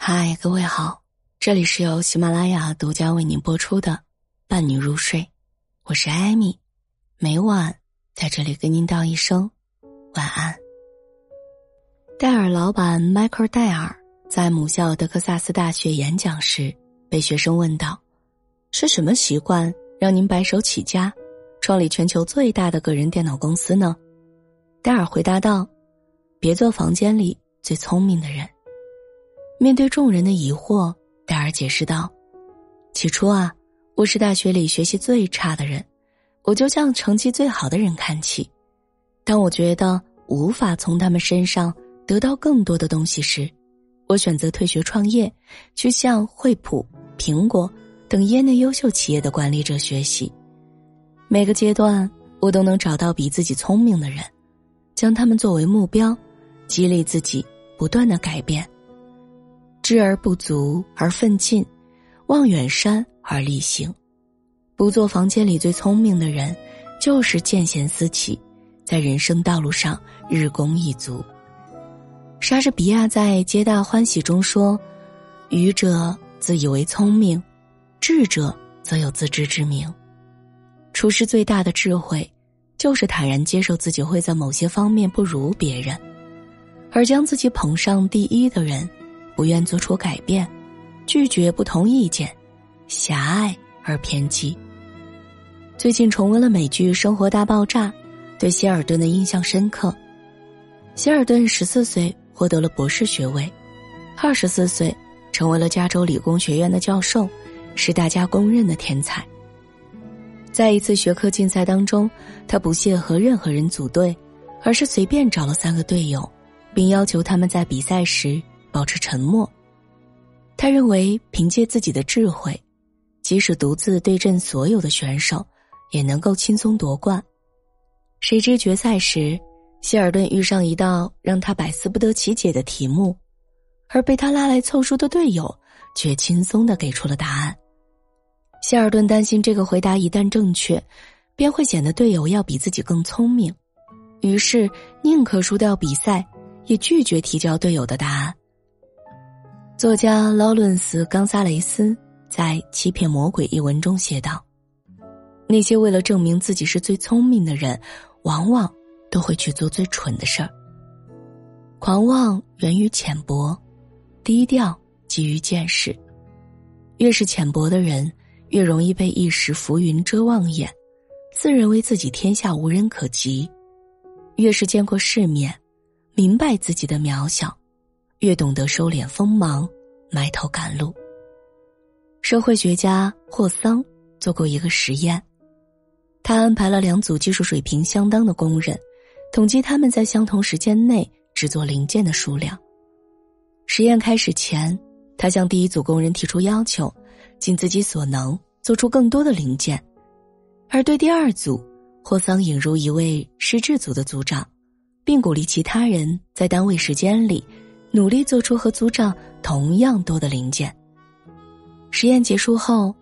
嗨，各位好，这里是由喜马拉雅独家为您播出的《伴你入睡》，我是艾米，每晚在这里跟您道一声晚安。戴尔老板迈克尔·戴尔在母校德克萨斯大学演讲时，被学生问道：“是什么习惯让您白手起家，创立全球最大的个人电脑公司呢？”戴尔回答道：“别做房间里最聪明的人。”面对众人的疑惑，戴尔解释道：“起初啊，我是大学里学习最差的人，我就向成绩最好的人看齐。当我觉得无法从他们身上得到更多的东西时，我选择退学创业，去向惠普、苹果等业内优秀企业的管理者学习。每个阶段，我都能找到比自己聪明的人，将他们作为目标，激励自己不断的改变。”知而不足而奋进，望远山而力行。不做房间里最聪明的人，就是见贤思齐，在人生道路上日功一足。莎士比亚在《皆大欢喜》中说：“愚者自以为聪明，智者则有自知之明。”处世最大的智慧，就是坦然接受自己会在某些方面不如别人，而将自己捧上第一的人。不愿做出改变，拒绝不同意见，狭隘而偏激。最近重温了美剧《生活大爆炸》，对希尔顿的印象深刻。希尔顿十四岁获得了博士学位，二十四岁成为了加州理工学院的教授，是大家公认的天才。在一次学科竞赛当中，他不屑和任何人组队，而是随便找了三个队友，并要求他们在比赛时。保持沉默。他认为，凭借自己的智慧，即使独自对阵所有的选手，也能够轻松夺冠。谁知决赛时，希尔顿遇上一道让他百思不得其解的题目，而被他拉来凑数的队友却轻松的给出了答案。希尔顿担心这个回答一旦正确，便会显得队友要比自己更聪明，于是宁可输掉比赛，也拒绝提交队友的答案。作家劳伦斯·冈萨雷斯在《欺骗魔鬼》一文中写道：“那些为了证明自己是最聪明的人，往往都会去做最蠢的事儿。狂妄源于浅薄，低调基于见识。越是浅薄的人，越容易被一时浮云遮望眼，自认为自己天下无人可及；越是见过世面，明白自己的渺小。”越懂得收敛锋芒，埋头赶路。社会学家霍桑做过一个实验，他安排了两组技术水平相当的工人，统计他们在相同时间内制作零件的数量。实验开始前，他向第一组工人提出要求，尽自己所能做出更多的零件；而对第二组，霍桑引入一位失智组的组长，并鼓励其他人在单位时间里。努力做出和组长同样多的零件。实验结束后，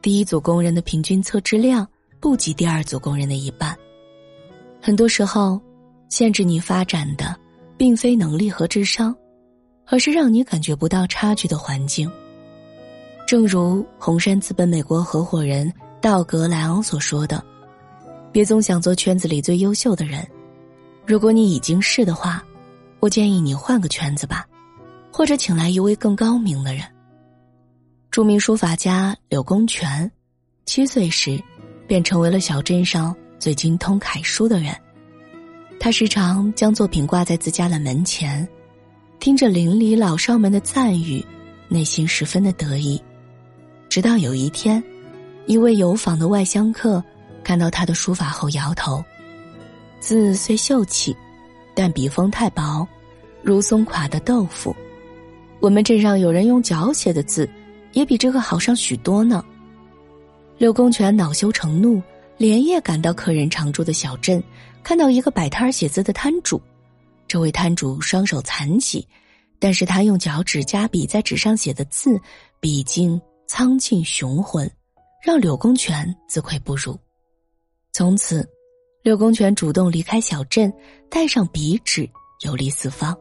第一组工人的平均测质量不及第二组工人的一半。很多时候，限制你发展的，并非能力和智商，而是让你感觉不到差距的环境。正如红杉资本美国合伙人道格莱昂所说的：“别总想做圈子里最优秀的人，如果你已经是的话。”我建议你换个圈子吧，或者请来一位更高明的人。著名书法家柳公权，七岁时便成为了小镇上最精通楷书的人。他时常将作品挂在自家的门前，听着邻里老少们的赞誉，内心十分的得意。直到有一天，一位游访的外乡客看到他的书法后摇头，字虽秀气。但笔锋太薄，如松垮的豆腐。我们镇上有人用脚写的字，也比这个好上许多呢。柳公权恼羞成怒，连夜赶到客人常住的小镇，看到一个摆摊写字的摊主。这位摊主双手残疾，但是他用脚趾夹笔在纸上写的字，笔劲苍劲雄浑，让柳公权自愧不如。从此。柳公权主动离开小镇，带上笔纸，游历四方。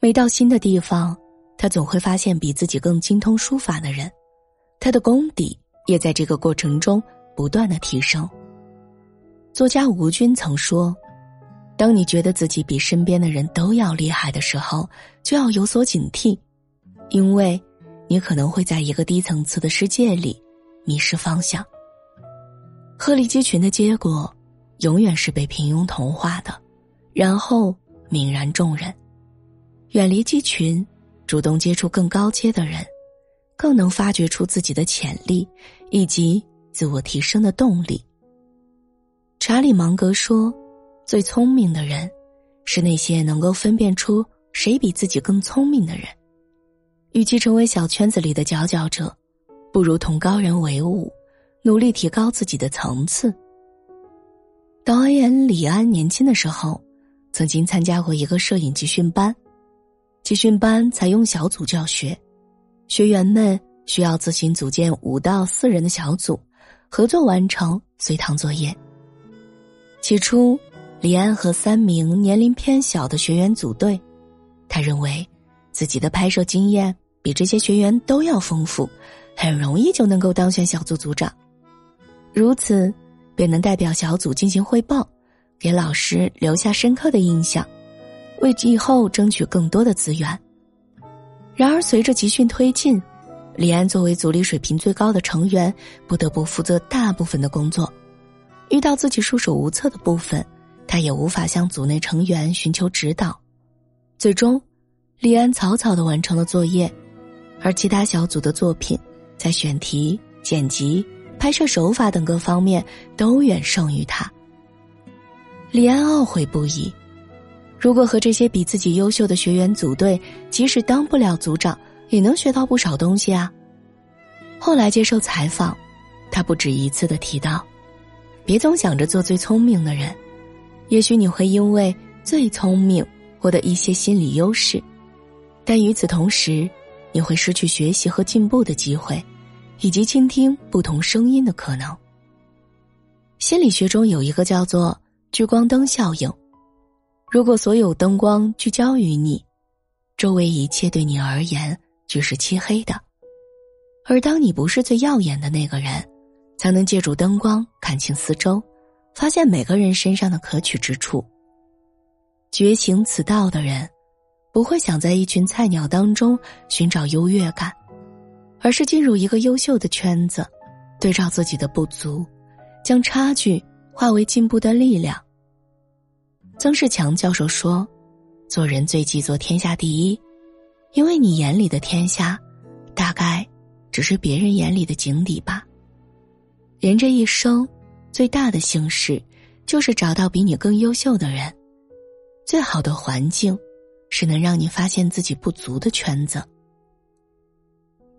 每到新的地方，他总会发现比自己更精通书法的人，他的功底也在这个过程中不断的提升。作家吴军曾说：“当你觉得自己比身边的人都要厉害的时候，就要有所警惕，因为你可能会在一个低层次的世界里迷失方向。鹤立鸡群的结果，永远是被平庸同化的，然后泯然众人。远离鸡群。”主动接触更高阶的人，更能发掘出自己的潜力以及自我提升的动力。查理芒格说：“最聪明的人，是那些能够分辨出谁比自己更聪明的人。与其成为小圈子里的佼佼者，不如同高人为伍，努力提高自己的层次。”导演李安年轻的时候，曾经参加过一个摄影集训班。集训班采用小组教学，学员们需要自行组建五到四人的小组，合作完成随堂作业。起初，李安和三名年龄偏小的学员组队，他认为自己的拍摄经验比这些学员都要丰富，很容易就能够当选小组组长，如此便能代表小组进行汇报，给老师留下深刻的印象。为以后争取更多的资源。然而，随着集训推进，李安作为组里水平最高的成员，不得不负责大部分的工作。遇到自己束手无策的部分，他也无法向组内成员寻求指导。最终，李安草草的完成了作业，而其他小组的作品，在选题、剪辑、拍摄手法等各方面都远胜于他。李安懊悔不已。如果和这些比自己优秀的学员组队，即使当不了组长，也能学到不少东西啊。后来接受采访，他不止一次的提到：“别总想着做最聪明的人，也许你会因为最聪明获得一些心理优势，但与此同时，你会失去学习和进步的机会，以及倾听不同声音的可能。”心理学中有一个叫做“聚光灯效应”。如果所有灯光聚焦于你，周围一切对你而言就是漆黑的；而当你不是最耀眼的那个人，才能借助灯光看清四周，发现每个人身上的可取之处。觉醒此道的人，不会想在一群菜鸟当中寻找优越感，而是进入一个优秀的圈子，对照自己的不足，将差距化为进步的力量。曾仕强教授说：“做人最忌做天下第一，因为你眼里的天下，大概只是别人眼里的井底吧。人这一生，最大的幸事，就是找到比你更优秀的人。最好的环境，是能让你发现自己不足的圈子。”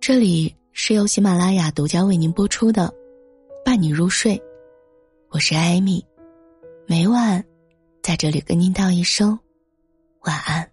这里是由喜马拉雅独家为您播出的《伴你入睡》，我是艾米，每晚。在这里跟您道一声晚安。